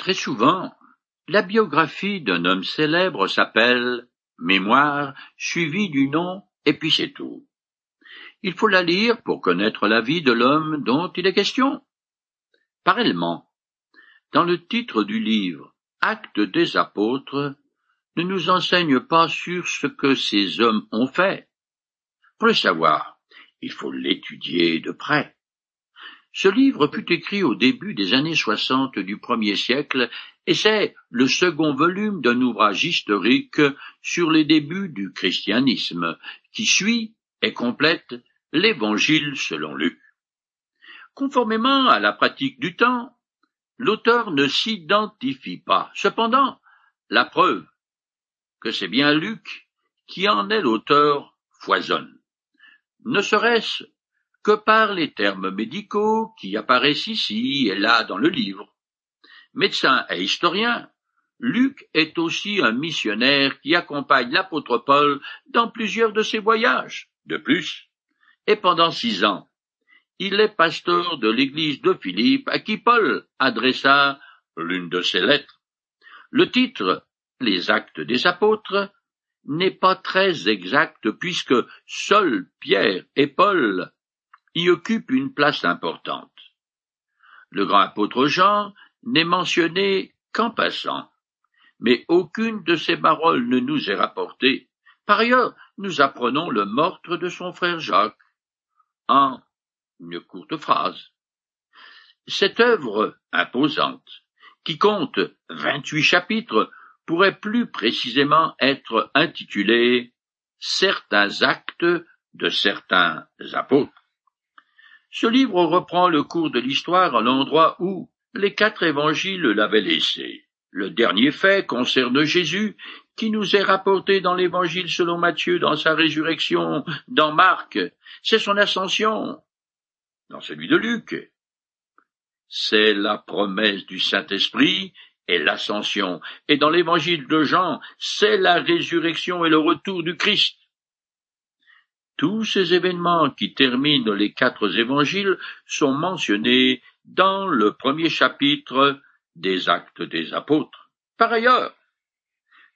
Très souvent, la biographie d'un homme célèbre s'appelle mémoire suivie du nom et puis c'est tout. Il faut la lire pour connaître la vie de l'homme dont il est question. Parallèlement, dans le titre du livre Actes des apôtres, ne nous enseigne pas sur ce que ces hommes ont fait. Pour le savoir, il faut l'étudier de près. Ce livre fut écrit au début des années soixante du premier siècle et c'est le second volume d'un ouvrage historique sur les débuts du christianisme qui suit et complète l'Évangile selon Luc. Conformément à la pratique du temps, l'auteur ne s'identifie pas. Cependant, la preuve que c'est bien Luc qui en est l'auteur foisonne. Ne serait-ce que par les termes médicaux qui apparaissent ici et là dans le livre. Médecin et historien, Luc est aussi un missionnaire qui accompagne l'apôtre Paul dans plusieurs de ses voyages. De plus, et pendant six ans, il est pasteur de l'église de Philippe à qui Paul adressa l'une de ses lettres. Le titre, Les actes des apôtres, n'est pas très exact puisque seuls Pierre et Paul y occupe une place importante. Le grand apôtre Jean n'est mentionné qu'en passant, mais aucune de ses paroles ne nous est rapportée. Par ailleurs, nous apprenons le meurtre de son frère Jacques en une courte phrase. Cette œuvre imposante, qui compte vingt-huit chapitres, pourrait plus précisément être intitulée Certains actes de certains apôtres. Ce livre reprend le cours de l'histoire à l'endroit où les quatre évangiles l'avaient laissé. Le dernier fait concerne Jésus, qui nous est rapporté dans l'évangile selon Matthieu, dans sa résurrection, dans Marc, c'est son ascension, dans celui de Luc. C'est la promesse du Saint-Esprit et l'ascension, et dans l'évangile de Jean, c'est la résurrection et le retour du Christ. Tous ces événements qui terminent les quatre évangiles sont mentionnés dans le premier chapitre des actes des apôtres. Par ailleurs,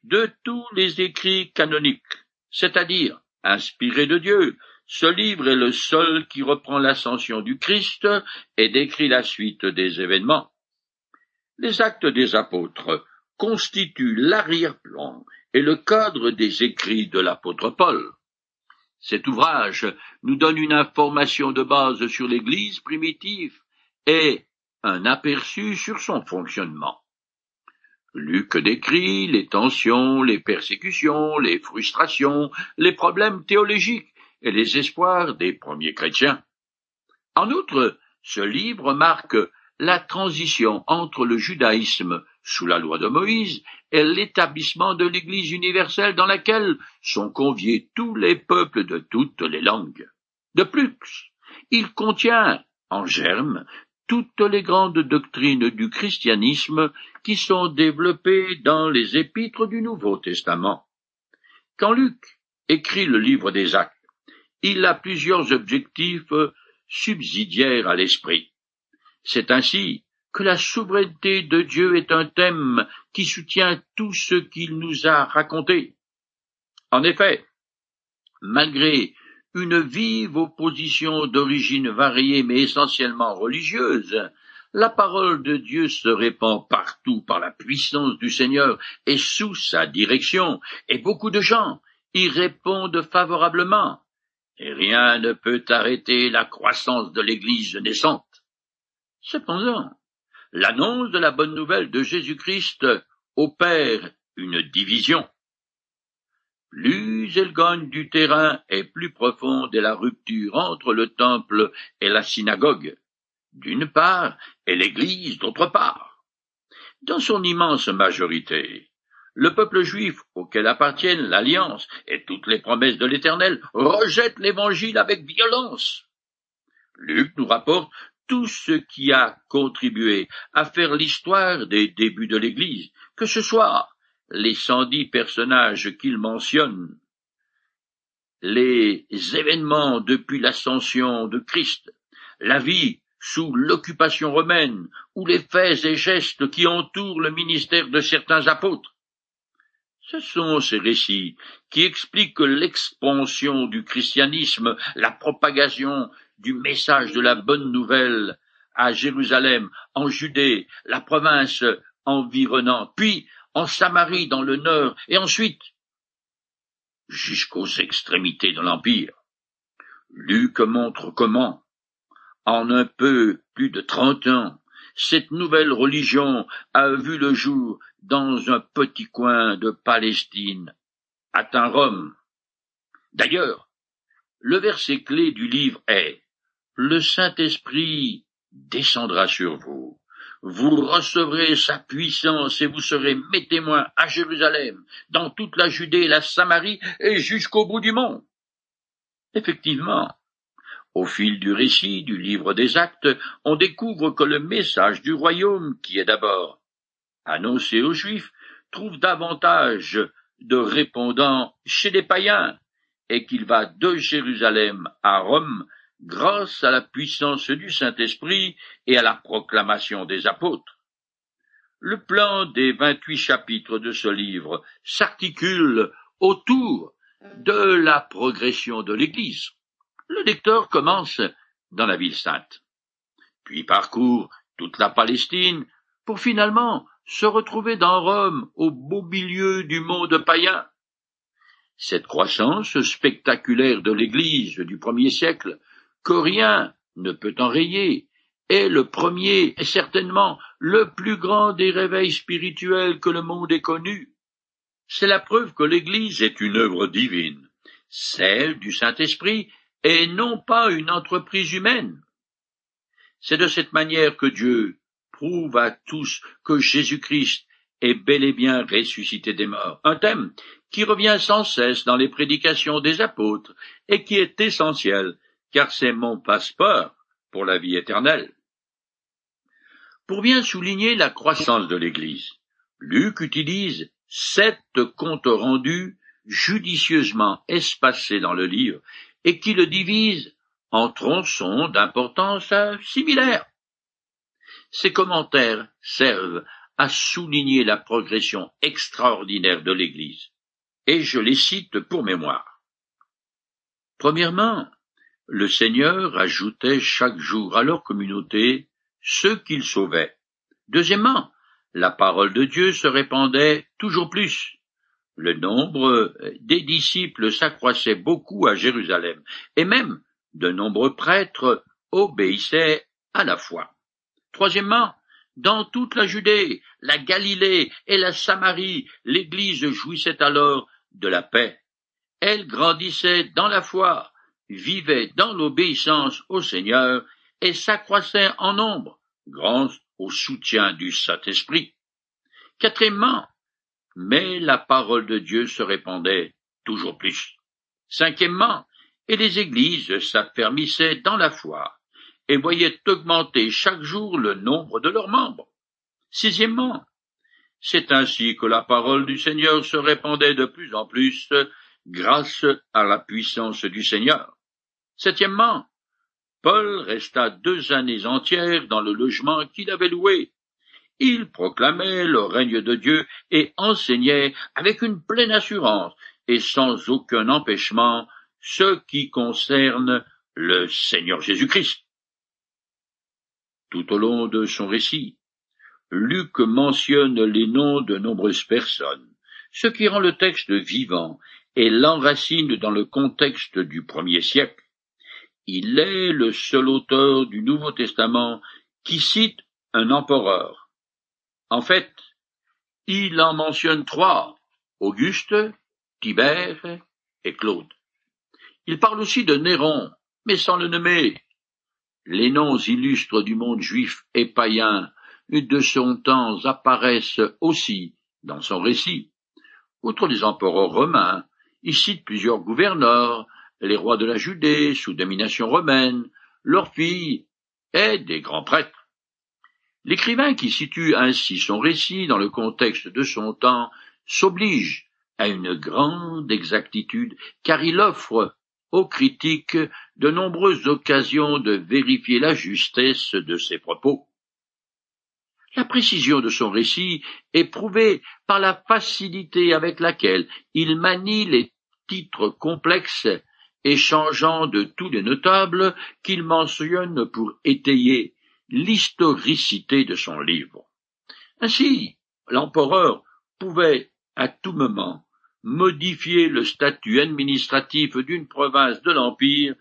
de tous les écrits canoniques, c'est-à-dire inspirés de Dieu, ce livre est le seul qui reprend l'ascension du Christ et décrit la suite des événements. Les actes des apôtres constituent l'arrière-plan et le cadre des écrits de l'apôtre Paul. Cet ouvrage nous donne une information de base sur l'Église primitive et un aperçu sur son fonctionnement. Luc décrit les tensions, les persécutions, les frustrations, les problèmes théologiques et les espoirs des premiers chrétiens. En outre, ce livre marque la transition entre le judaïsme sous la loi de Moïse est l'établissement de l'Église universelle dans laquelle sont conviés tous les peuples de toutes les langues. De plus, il contient, en germe, toutes les grandes doctrines du christianisme qui sont développées dans les épîtres du Nouveau Testament. Quand Luc écrit le livre des actes, il a plusieurs objectifs subsidiaires à l'esprit. C'est ainsi que la souveraineté de Dieu est un thème qui soutient tout ce qu'il nous a raconté. En effet, malgré une vive opposition d'origine variée mais essentiellement religieuse, la parole de Dieu se répand partout par la puissance du Seigneur et sous sa direction, et beaucoup de gens y répondent favorablement, et rien ne peut arrêter la croissance de l'Église naissante. Cependant, L'annonce de la bonne nouvelle de Jésus-Christ opère une division. Plus elle gagne du terrain et plus profonde est la rupture entre le temple et la synagogue, d'une part, et l'Église d'autre part. Dans son immense majorité, le peuple juif auquel appartiennent l'Alliance et toutes les promesses de l'Éternel rejette l'Évangile avec violence. Luc nous rapporte tout ce qui a contribué à faire l'histoire des débuts de l'Église, que ce soit les cent dix personnages qu'il mentionne, les événements depuis l'ascension de Christ, la vie sous l'occupation romaine, ou les faits et gestes qui entourent le ministère de certains apôtres. Ce sont ces récits qui expliquent l'expansion du christianisme, la propagation du message de la bonne nouvelle à Jérusalem, en Judée, la province environnante, puis en Samarie dans le nord, et ensuite jusqu'aux extrémités de l'Empire. Luc montre comment, en un peu plus de trente ans, cette nouvelle religion a vu le jour dans un petit coin de Palestine, atteint Rome. D'ailleurs, le verset clé du livre est Le Saint-Esprit descendra sur vous. Vous recevrez sa puissance et vous serez mes témoins à Jérusalem, dans toute la Judée, la Samarie et jusqu'au bout du monde. Effectivement, au fil du récit du livre des actes, on découvre que le message du royaume, qui est d'abord annoncé aux Juifs, trouve davantage de répondants chez les païens, et qu'il va de Jérusalem à Rome grâce à la puissance du Saint-Esprit et à la proclamation des apôtres. Le plan des vingt-huit chapitres de ce livre s'articule autour de la progression de l'Église. Le lecteur commence dans la ville sainte, puis parcourt toute la Palestine pour finalement se retrouver dans Rome au beau milieu du monde païen. Cette croissance spectaculaire de l'Église du premier siècle que rien ne peut enrayer, est le premier et certainement le plus grand des réveils spirituels que le monde ait connu. C'est la preuve que l'Église est une œuvre divine, celle du Saint-Esprit, et non pas une entreprise humaine. C'est de cette manière que Dieu prouve à tous que Jésus-Christ est bel et bien ressuscité des morts, un thème qui revient sans cesse dans les prédications des apôtres et qui est essentiel car c'est mon passeport pour la vie éternelle. Pour bien souligner la croissance de l'Église, Luc utilise sept comptes rendus judicieusement espacés dans le livre et qui le divisent en tronçons d'importance similaire. Ces commentaires servent à souligner la progression extraordinaire de l'Église, et je les cite pour mémoire. Premièrement, le Seigneur ajoutait chaque jour à leur communauté ceux qu'il sauvait. Deuxièmement, la parole de Dieu se répandait toujours plus. Le nombre des disciples s'accroissait beaucoup à Jérusalem, et même de nombreux prêtres obéissaient à la foi. Troisièmement, dans toute la Judée, la Galilée et la Samarie, l'Église jouissait alors de la paix. Elle grandissait dans la foi, vivait dans l'obéissance au Seigneur et s'accroissait en nombre, grâce au soutien du Saint-Esprit. Quatrièmement, mais la parole de Dieu se répandait toujours plus. Cinquièmement, et les églises s'affermissaient dans la foi et voyaient augmenter chaque jour le nombre de leurs membres. Sixièmement, c'est ainsi que la parole du Seigneur se répandait de plus en plus grâce à la puissance du Seigneur. Septièmement, Paul resta deux années entières dans le logement qu'il avait loué. Il proclamait le règne de Dieu et enseignait avec une pleine assurance et sans aucun empêchement ce qui concerne le Seigneur Jésus-Christ. Tout au long de son récit, Luc mentionne les noms de nombreuses personnes, ce qui rend le texte vivant et l'enracine dans le contexte du premier siècle. Il est le seul auteur du Nouveau Testament qui cite un empereur. En fait, il en mentionne trois, Auguste, Tibère et Claude. Il parle aussi de Néron, mais sans le nommer. Les noms illustres du monde juif et païen de son temps apparaissent aussi dans son récit. Outre les empereurs romains, il cite plusieurs gouverneurs, les rois de la Judée sous domination romaine, leurs filles et des grands prêtres. L'écrivain qui situe ainsi son récit dans le contexte de son temps s'oblige à une grande exactitude, car il offre aux critiques de nombreuses occasions de vérifier la justesse de ses propos. La précision de son récit est prouvée par la facilité avec laquelle il manie les titres complexes et changeants de tous les notables qu'il mentionne pour étayer l'historicité de son livre. Ainsi, l'empereur pouvait à tout moment modifier le statut administratif d'une province de l'Empire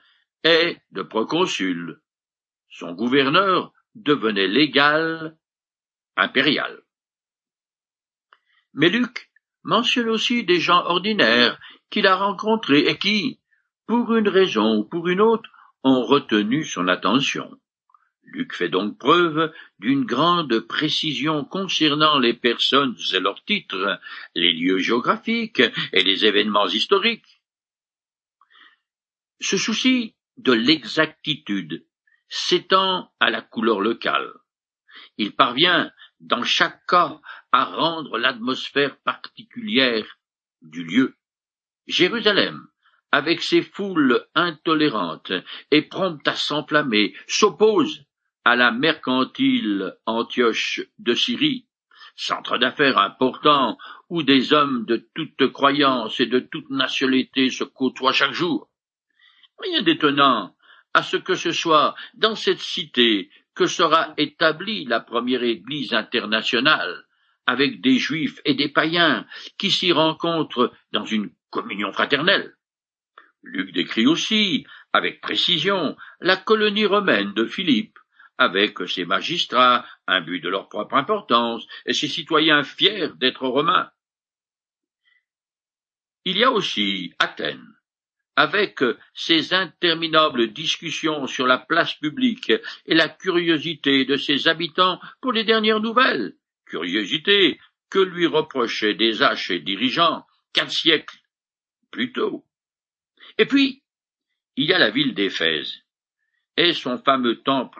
et de proconsul. Son gouverneur devenait légal impérial. Mais Luc mentionne aussi des gens ordinaires qu'il a rencontrés et qui, pour une raison ou pour une autre, ont retenu son attention. Luc fait donc preuve d'une grande précision concernant les personnes et leurs titres, les lieux géographiques et les événements historiques. Ce souci de l'exactitude s'étend à la couleur locale. Il parvient, dans chaque cas, à rendre l'atmosphère particulière du lieu. Jérusalem, avec ses foules intolérantes et promptes à s'enflammer, s'oppose à la mercantile Antioche de Syrie, centre d'affaires important où des hommes de toute croyance et de toute nationalité se côtoient chaque jour. Rien d'étonnant à ce que ce soit dans cette cité que sera établie la première Église internationale, avec des juifs et des païens qui s'y rencontrent dans une communion fraternelle. Luc décrit aussi, avec précision, la colonie romaine de Philippe, avec ses magistrats, imbus de leur propre importance, et ses citoyens fiers d'être romains. Il y a aussi Athènes, avec ses interminables discussions sur la place publique et la curiosité de ses habitants pour les dernières nouvelles, curiosité que lui reprochaient des haches et dirigeants quatre siècles plus tôt. Et puis, il y a la ville d'Éphèse et son fameux temple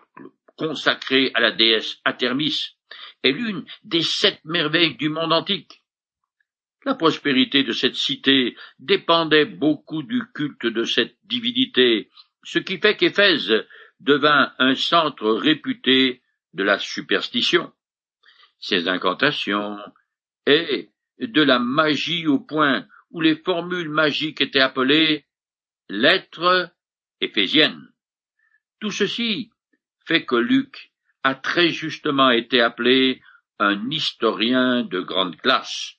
consacré à la déesse Athermis, est l'une des sept merveilles du monde antique. La prospérité de cette cité dépendait beaucoup du culte de cette divinité, ce qui fait qu'Éphèse devint un centre réputé de la superstition. Ses incantations et de la magie au point où les formules magiques étaient appelées lettres éphésiennes. Tout ceci fait que Luc a très justement été appelé un historien de grande classe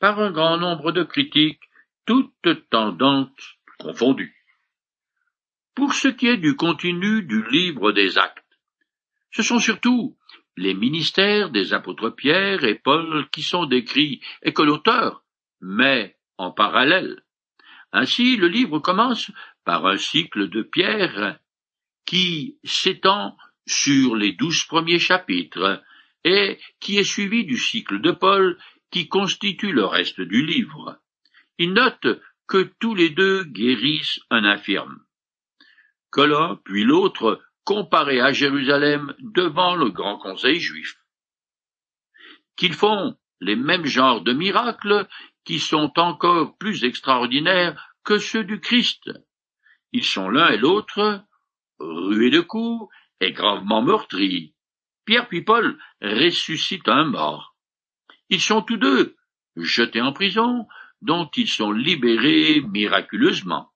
par un grand nombre de critiques, toutes tendances confondues. Pour ce qui est du contenu du livre des actes, ce sont surtout les ministères des apôtres Pierre et Paul qui sont décrits et que l'auteur met en parallèle. Ainsi, le livre commence par un cycle de Pierre qui s'étend sur les douze premiers chapitres et qui est suivi du cycle de Paul qui constitue le reste du livre. Il note que tous les deux guérissent un infirme. Que l'un puis l'autre comparé à Jérusalem devant le grand conseil juif. Qu'ils font les mêmes genres de miracles qui sont encore plus extraordinaires que ceux du Christ. Ils sont l'un et l'autre rués de coups et gravement meurtri. Pierre puis Paul ressuscitent un mort. Ils sont tous deux jetés en prison, dont ils sont libérés miraculeusement.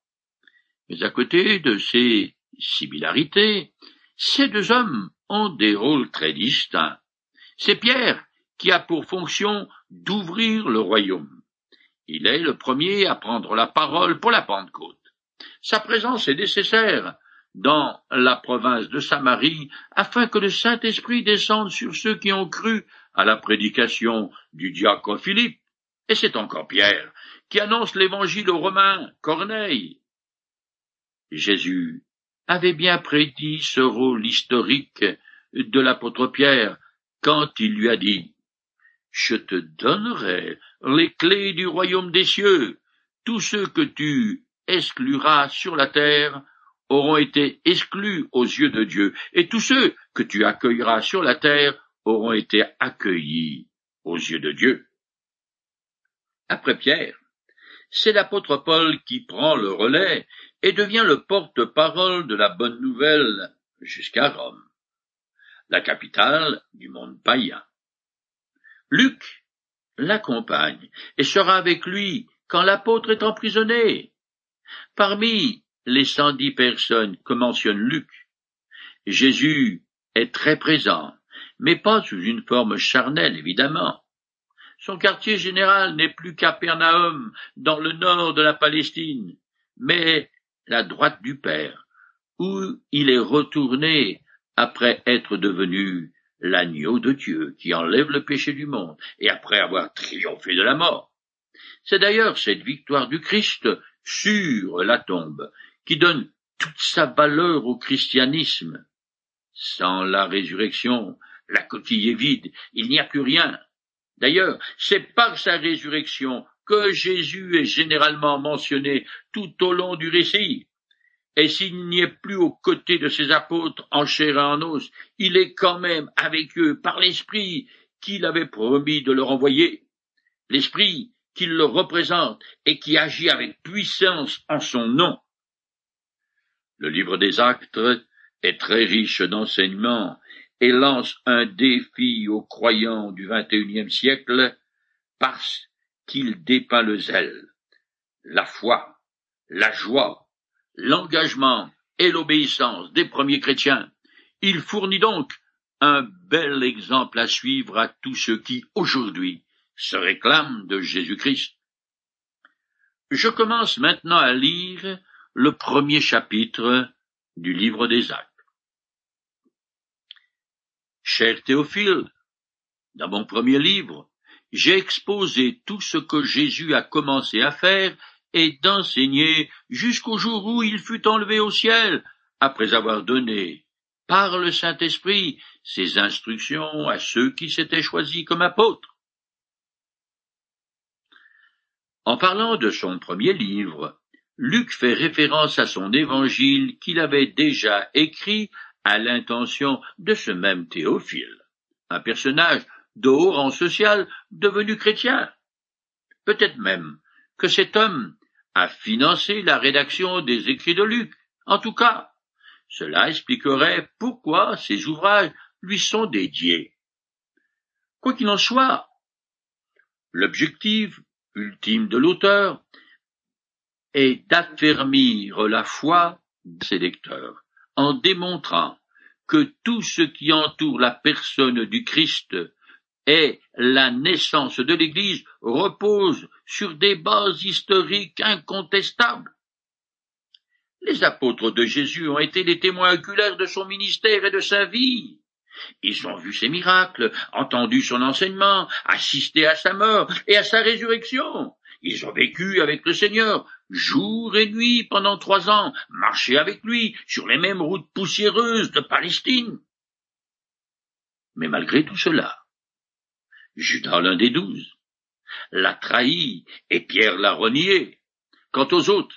Mais à côté de ces similarités, ces deux hommes ont des rôles très distincts. C'est Pierre qui a pour fonction d'ouvrir le royaume. Il est le premier à prendre la parole pour la Pentecôte. Sa présence est nécessaire dans la province de Samarie, afin que le Saint-Esprit descende sur ceux qui ont cru à la prédication du diacre Philippe. Et c'est encore Pierre qui annonce l'évangile aux Romains, Corneille. Jésus avait bien prédit ce rôle historique de l'apôtre Pierre quand il lui a dit Je te donnerai les clés du royaume des cieux. Tous ceux que tu excluras sur la terre auront été exclus aux yeux de Dieu, et tous ceux que tu accueilleras sur la terre auront été accueillis aux yeux de Dieu. Après Pierre, c'est l'apôtre Paul qui prend le relais et devient le porte-parole de la bonne nouvelle jusqu'à Rome, la capitale du monde païen. Luc l'accompagne et sera avec lui quand l'apôtre est emprisonné. Parmi les cent dix personnes que mentionne Luc, Jésus est très présent, mais pas sous une forme charnelle, évidemment. Son quartier général n'est plus Capernaum, dans le nord de la Palestine, mais la droite du Père, où il est retourné après être devenu l'agneau de Dieu qui enlève le péché du monde, et après avoir triomphé de la mort. C'est d'ailleurs cette victoire du Christ sur la tombe qui donne toute sa valeur au christianisme. Sans la résurrection, la coquille est vide, il n'y a plus rien. D'ailleurs, c'est par sa résurrection que Jésus est généralement mentionné tout au long du récit. Et s'il n'y est plus aux côtés de ses apôtres en chair et en os, il est quand même avec eux par l'Esprit qu'il avait promis de leur envoyer. L'Esprit qui le représente et qui agit avec puissance en son nom. Le livre des actes est très riche d'enseignements et lance un défi aux croyants du XXIe siècle parce qu'il dépeint le zèle, la foi, la joie, l'engagement et l'obéissance des premiers chrétiens. Il fournit donc un bel exemple à suivre à tous ceux qui, aujourd'hui, se réclament de Jésus-Christ. Je commence maintenant à lire le premier chapitre du livre des actes. Cher Théophile, dans mon premier livre, j'ai exposé tout ce que Jésus a commencé à faire et d'enseigner jusqu'au jour où il fut enlevé au ciel, après avoir donné, par le Saint-Esprit, ses instructions à ceux qui s'étaient choisis comme apôtres. En parlant de son premier livre, Luc fait référence à son évangile qu'il avait déjà écrit à l'intention de ce même Théophile, un personnage de haut rang social devenu chrétien. Peut-être même que cet homme a financé la rédaction des écrits de Luc. En tout cas, cela expliquerait pourquoi ces ouvrages lui sont dédiés. Quoi qu'il en soit, l'objectif ultime de l'auteur est d'affermir la foi de ses lecteurs en démontrant que tout ce qui entoure la personne du Christ et la naissance de l'Église repose sur des bases historiques incontestables. Les apôtres de Jésus ont été les témoins oculaires de son ministère et de sa vie. Ils ont vu ses miracles, entendu son enseignement, assisté à sa mort et à sa résurrection. Ils ont vécu avec le Seigneur, jour et nuit pendant trois ans, marché avec lui sur les mêmes routes poussiéreuses de Palestine. Mais malgré tout cela, Judas l'un des douze, l'a trahi et Pierre l'a renié. Quant aux autres,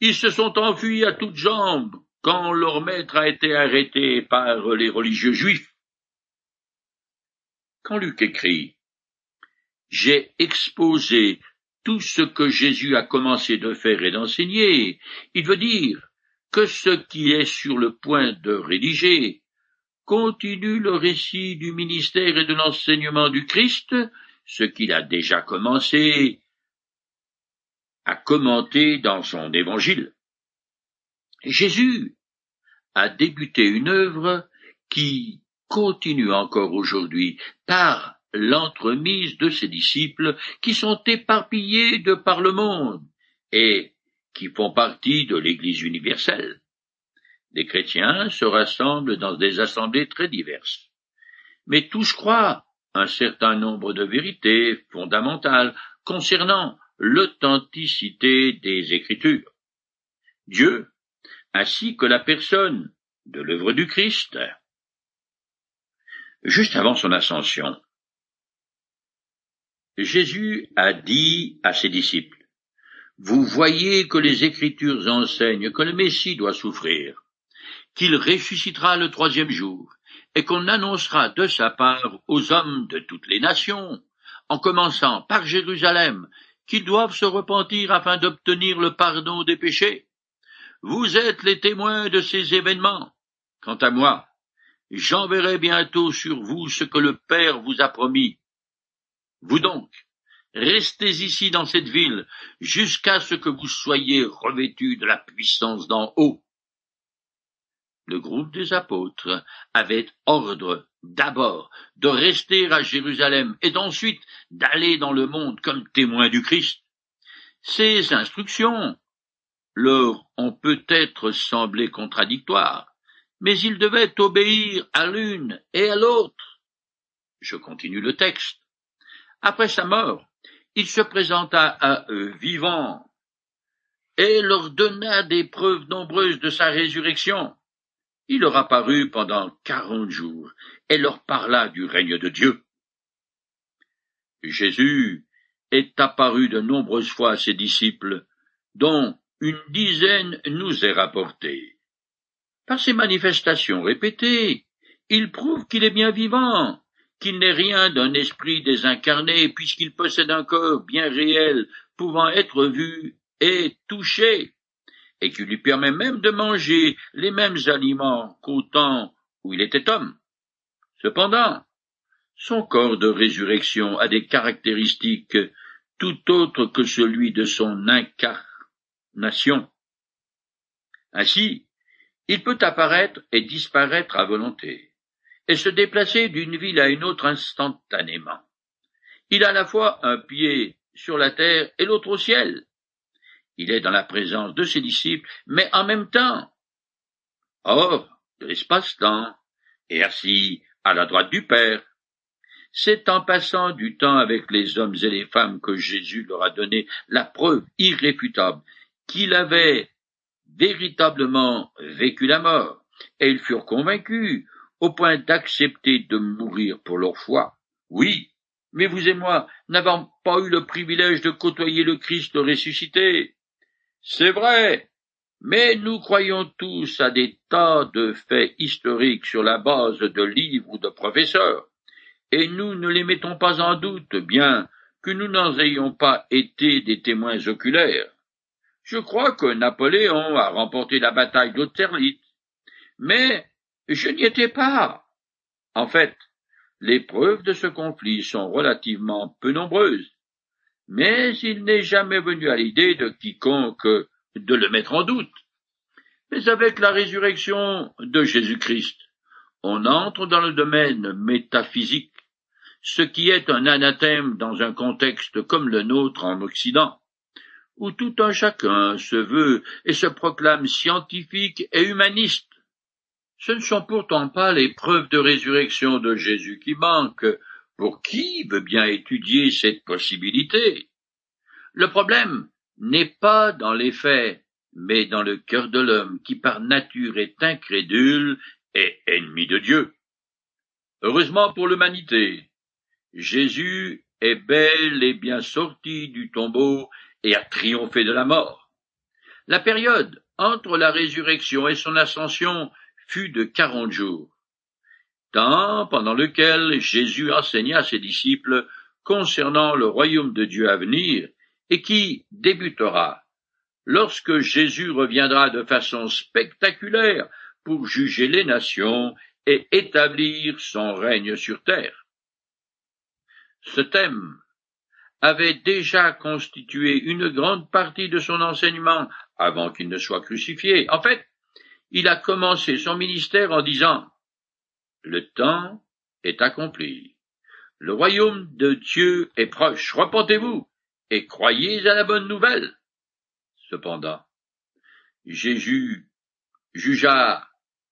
ils se sont enfuis à toutes jambes quand leur maître a été arrêté par les religieux juifs. Quand Luc écrit J'ai exposé tout ce que Jésus a commencé de faire et d'enseigner. Il veut dire que ce qui est sur le point de rédiger continue le récit du ministère et de l'enseignement du Christ, ce qu'il a déjà commencé à commenter dans son évangile. Jésus a débuté une œuvre qui continue encore aujourd'hui par l'entremise de ses disciples qui sont éparpillés de par le monde et qui font partie de l'Église universelle. Les chrétiens se rassemblent dans des assemblées très diverses. Mais tous croient un certain nombre de vérités fondamentales concernant l'authenticité des Écritures. Dieu, ainsi que la personne de l'œuvre du Christ, juste avant son ascension, Jésus a dit à ses disciples, Vous voyez que les Écritures enseignent que le Messie doit souffrir, qu'il ressuscitera le troisième jour, et qu'on annoncera de sa part aux hommes de toutes les nations, en commençant par Jérusalem, qu'ils doivent se repentir afin d'obtenir le pardon des péchés. Vous êtes les témoins de ces événements. Quant à moi, j'enverrai bientôt sur vous ce que le Père vous a promis. Vous donc, restez ici dans cette ville jusqu'à ce que vous soyez revêtus de la puissance d'en haut. Le groupe des apôtres avait ordre d'abord de rester à Jérusalem et ensuite d'aller dans le monde comme témoins du Christ. Ces instructions leur ont peut-être semblé contradictoires, mais ils devaient obéir à l'une et à l'autre. Je continue le texte. Après sa mort, il se présenta à eux vivants et leur donna des preuves nombreuses de sa résurrection. Il leur apparut pendant quarante jours et leur parla du règne de Dieu. Jésus est apparu de nombreuses fois à ses disciples, dont une dizaine nous est rapportée. Par ces manifestations répétées, il prouve qu'il est bien vivant, qu'il n'est rien d'un esprit désincarné, puisqu'il possède un corps bien réel, pouvant être vu et touché, et qui lui permet même de manger les mêmes aliments qu'au temps où il était homme. Cependant, son corps de résurrection a des caractéristiques tout autres que celui de son incarnation. Ainsi, il peut apparaître et disparaître à volonté, et se déplacer d'une ville à une autre instantanément. Il a à la fois un pied sur la terre et l'autre au ciel. Il est dans la présence de ses disciples, mais en même temps hors de l'espace-temps, et assis à la droite du Père. C'est en passant du temps avec les hommes et les femmes que Jésus leur a donné la preuve irréfutable qu'il avait véritablement vécu la mort, et ils furent convaincus au point d'accepter de mourir pour leur foi. Oui, mais vous et moi n'avons pas eu le privilège de côtoyer le Christ ressuscité. C'est vrai, mais nous croyons tous à des tas de faits historiques sur la base de livres ou de professeurs, et nous ne les mettons pas en doute, bien que nous n'en ayons pas été des témoins oculaires. Je crois que Napoléon a remporté la bataille d'Austerlitz, mais je n'y étais pas. En fait, les preuves de ce conflit sont relativement peu nombreuses, mais il n'est jamais venu à l'idée de quiconque de le mettre en doute. Mais avec la résurrection de Jésus-Christ, on entre dans le domaine métaphysique, ce qui est un anathème dans un contexte comme le nôtre en Occident où tout un chacun se veut et se proclame scientifique et humaniste. Ce ne sont pourtant pas les preuves de résurrection de Jésus qui manquent pour qui veut bien étudier cette possibilité? Le problème n'est pas dans les faits, mais dans le cœur de l'homme qui par nature est incrédule et ennemi de Dieu. Heureusement pour l'humanité, Jésus est bel et bien sorti du tombeau et a triomphé de la mort. La période entre la résurrection et son ascension fut de quarante jours, temps pendant lequel Jésus enseigna ses disciples concernant le royaume de Dieu à venir et qui débutera lorsque Jésus reviendra de façon spectaculaire pour juger les nations et établir son règne sur terre. Ce thème avait déjà constitué une grande partie de son enseignement avant qu'il ne soit crucifié. En fait, il a commencé son ministère en disant Le temps est accompli. Le royaume de Dieu est proche. Repentez-vous et croyez à la bonne nouvelle. Cependant, Jésus jugea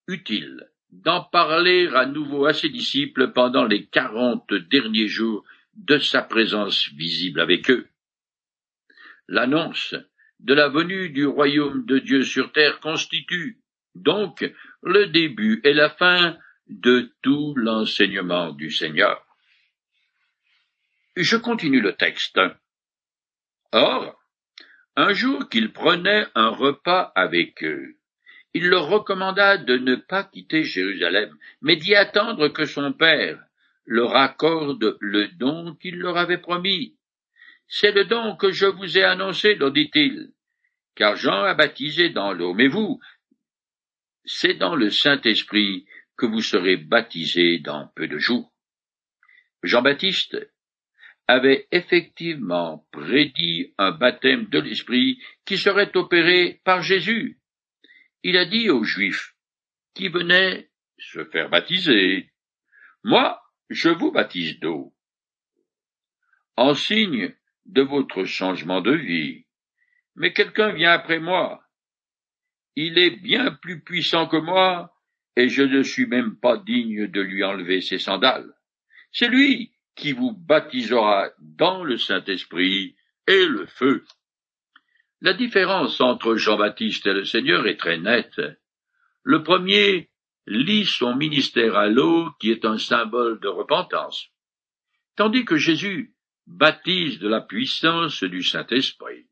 utile d'en parler à nouveau à ses disciples pendant les quarante derniers jours de sa présence visible avec eux. L'annonce de la venue du royaume de Dieu sur terre constitue donc le début et la fin de tout l'enseignement du Seigneur. Je continue le texte. Or, un jour qu'il prenait un repas avec eux, il leur recommanda de ne pas quitter Jérusalem, mais d'y attendre que son Père leur accorde le don qu'il leur avait promis. C'est le don que je vous ai annoncé, leur dit-il, car Jean a baptisé dans l'eau, mais vous, c'est dans le Saint-Esprit que vous serez baptisés dans peu de jours. Jean-Baptiste avait effectivement prédit un baptême de l'Esprit qui serait opéré par Jésus. Il a dit aux Juifs qui venaient se faire baptiser, Moi, je vous baptise d'eau, en signe de votre changement de vie. Mais quelqu'un vient après moi. Il est bien plus puissant que moi, et je ne suis même pas digne de lui enlever ses sandales. C'est lui qui vous baptisera dans le Saint-Esprit et le feu. La différence entre Jean-Baptiste et le Seigneur est très nette. Le premier lie son ministère à l'eau qui est un symbole de repentance, tandis que Jésus baptise de la puissance du Saint-Esprit.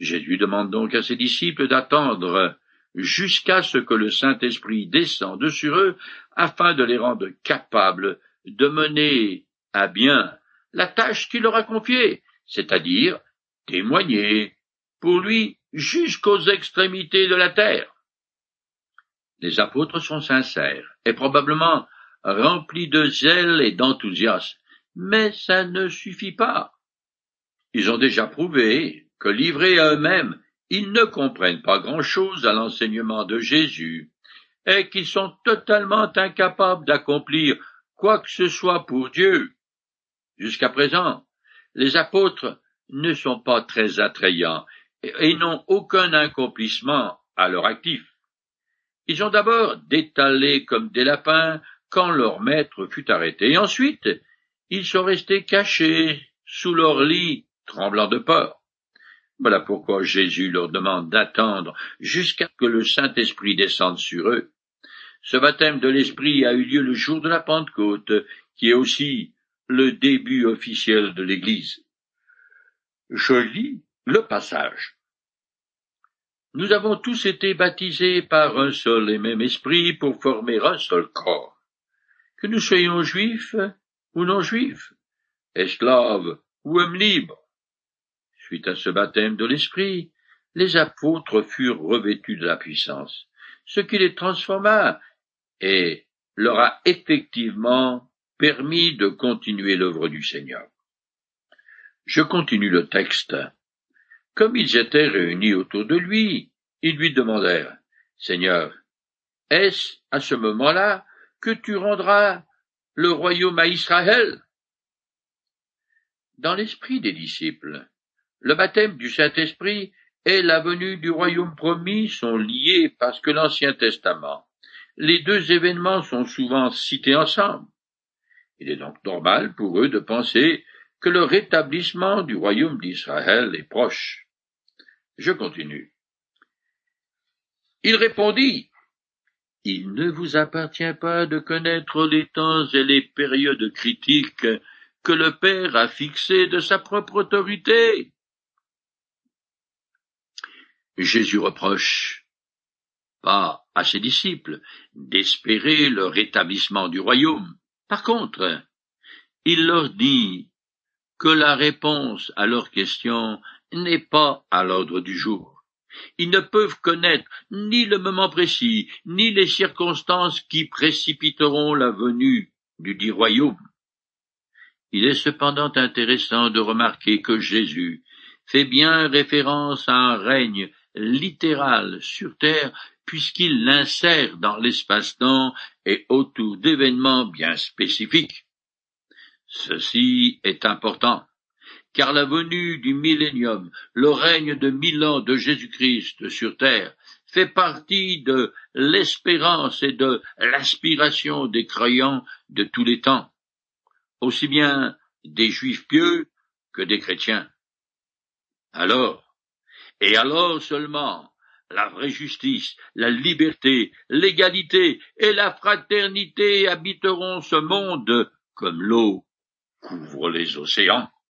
Jésus demande donc à ses disciples d'attendre jusqu'à ce que le Saint-Esprit descende sur eux afin de les rendre capables de mener à bien la tâche qu'il leur a confiée, c'est-à-dire témoigner pour lui jusqu'aux extrémités de la terre. Les apôtres sont sincères et probablement remplis de zèle et d'enthousiasme, mais ça ne suffit pas. Ils ont déjà prouvé que livrés à eux-mêmes, ils ne comprennent pas grand-chose à l'enseignement de Jésus, et qu'ils sont totalement incapables d'accomplir quoi que ce soit pour Dieu. Jusqu'à présent, les apôtres ne sont pas très attrayants et n'ont aucun accomplissement à leur actif. Ils ont d'abord détalé comme des lapins quand leur maître fut arrêté, et ensuite ils sont restés cachés sous leur lit, tremblant de peur. Voilà pourquoi Jésus leur demande d'attendre jusqu'à ce que le Saint-Esprit descende sur eux. Ce baptême de l'Esprit a eu lieu le jour de la Pentecôte, qui est aussi le début officiel de l'Église. Je lis le passage. Nous avons tous été baptisés par un seul et même esprit pour former un seul corps. Que nous soyons juifs ou non juifs, esclaves ou hommes libres. Suite à ce baptême de l'esprit, les apôtres furent revêtus de la puissance, ce qui les transforma et leur a effectivement permis de continuer l'œuvre du Seigneur. Je continue le texte. Comme ils étaient réunis autour de lui, ils lui demandèrent, Seigneur, est-ce à ce moment-là que tu rendras le royaume à Israël? Dans l'esprit des disciples, le baptême du Saint-Esprit et la venue du royaume promis sont liés parce que l'Ancien Testament les deux événements sont souvent cités ensemble. Il est donc normal pour eux de penser que le rétablissement du royaume d'Israël est proche. Je continue. Il répondit, Il ne vous appartient pas de connaître les temps et les périodes critiques que le Père a fixées de sa propre autorité. Jésus reproche pas à ses disciples d'espérer le rétablissement du royaume. Par contre, il leur dit que la réponse à leurs questions n'est pas à l'ordre du jour. Ils ne peuvent connaître ni le moment précis, ni les circonstances qui précipiteront la venue du dit royaume. Il est cependant intéressant de remarquer que Jésus fait bien référence à un règne littéral sur terre puisqu'il l'insère dans l'espace-temps et autour d'événements bien spécifiques. Ceci est important, car la venue du millénium, le règne de mille ans de Jésus-Christ sur terre, fait partie de l'espérance et de l'aspiration des croyants de tous les temps, aussi bien des juifs pieux que des chrétiens. Alors, et alors seulement, la vraie justice, la liberté, l'égalité et la fraternité habiteront ce monde comme l'eau couvre les océans.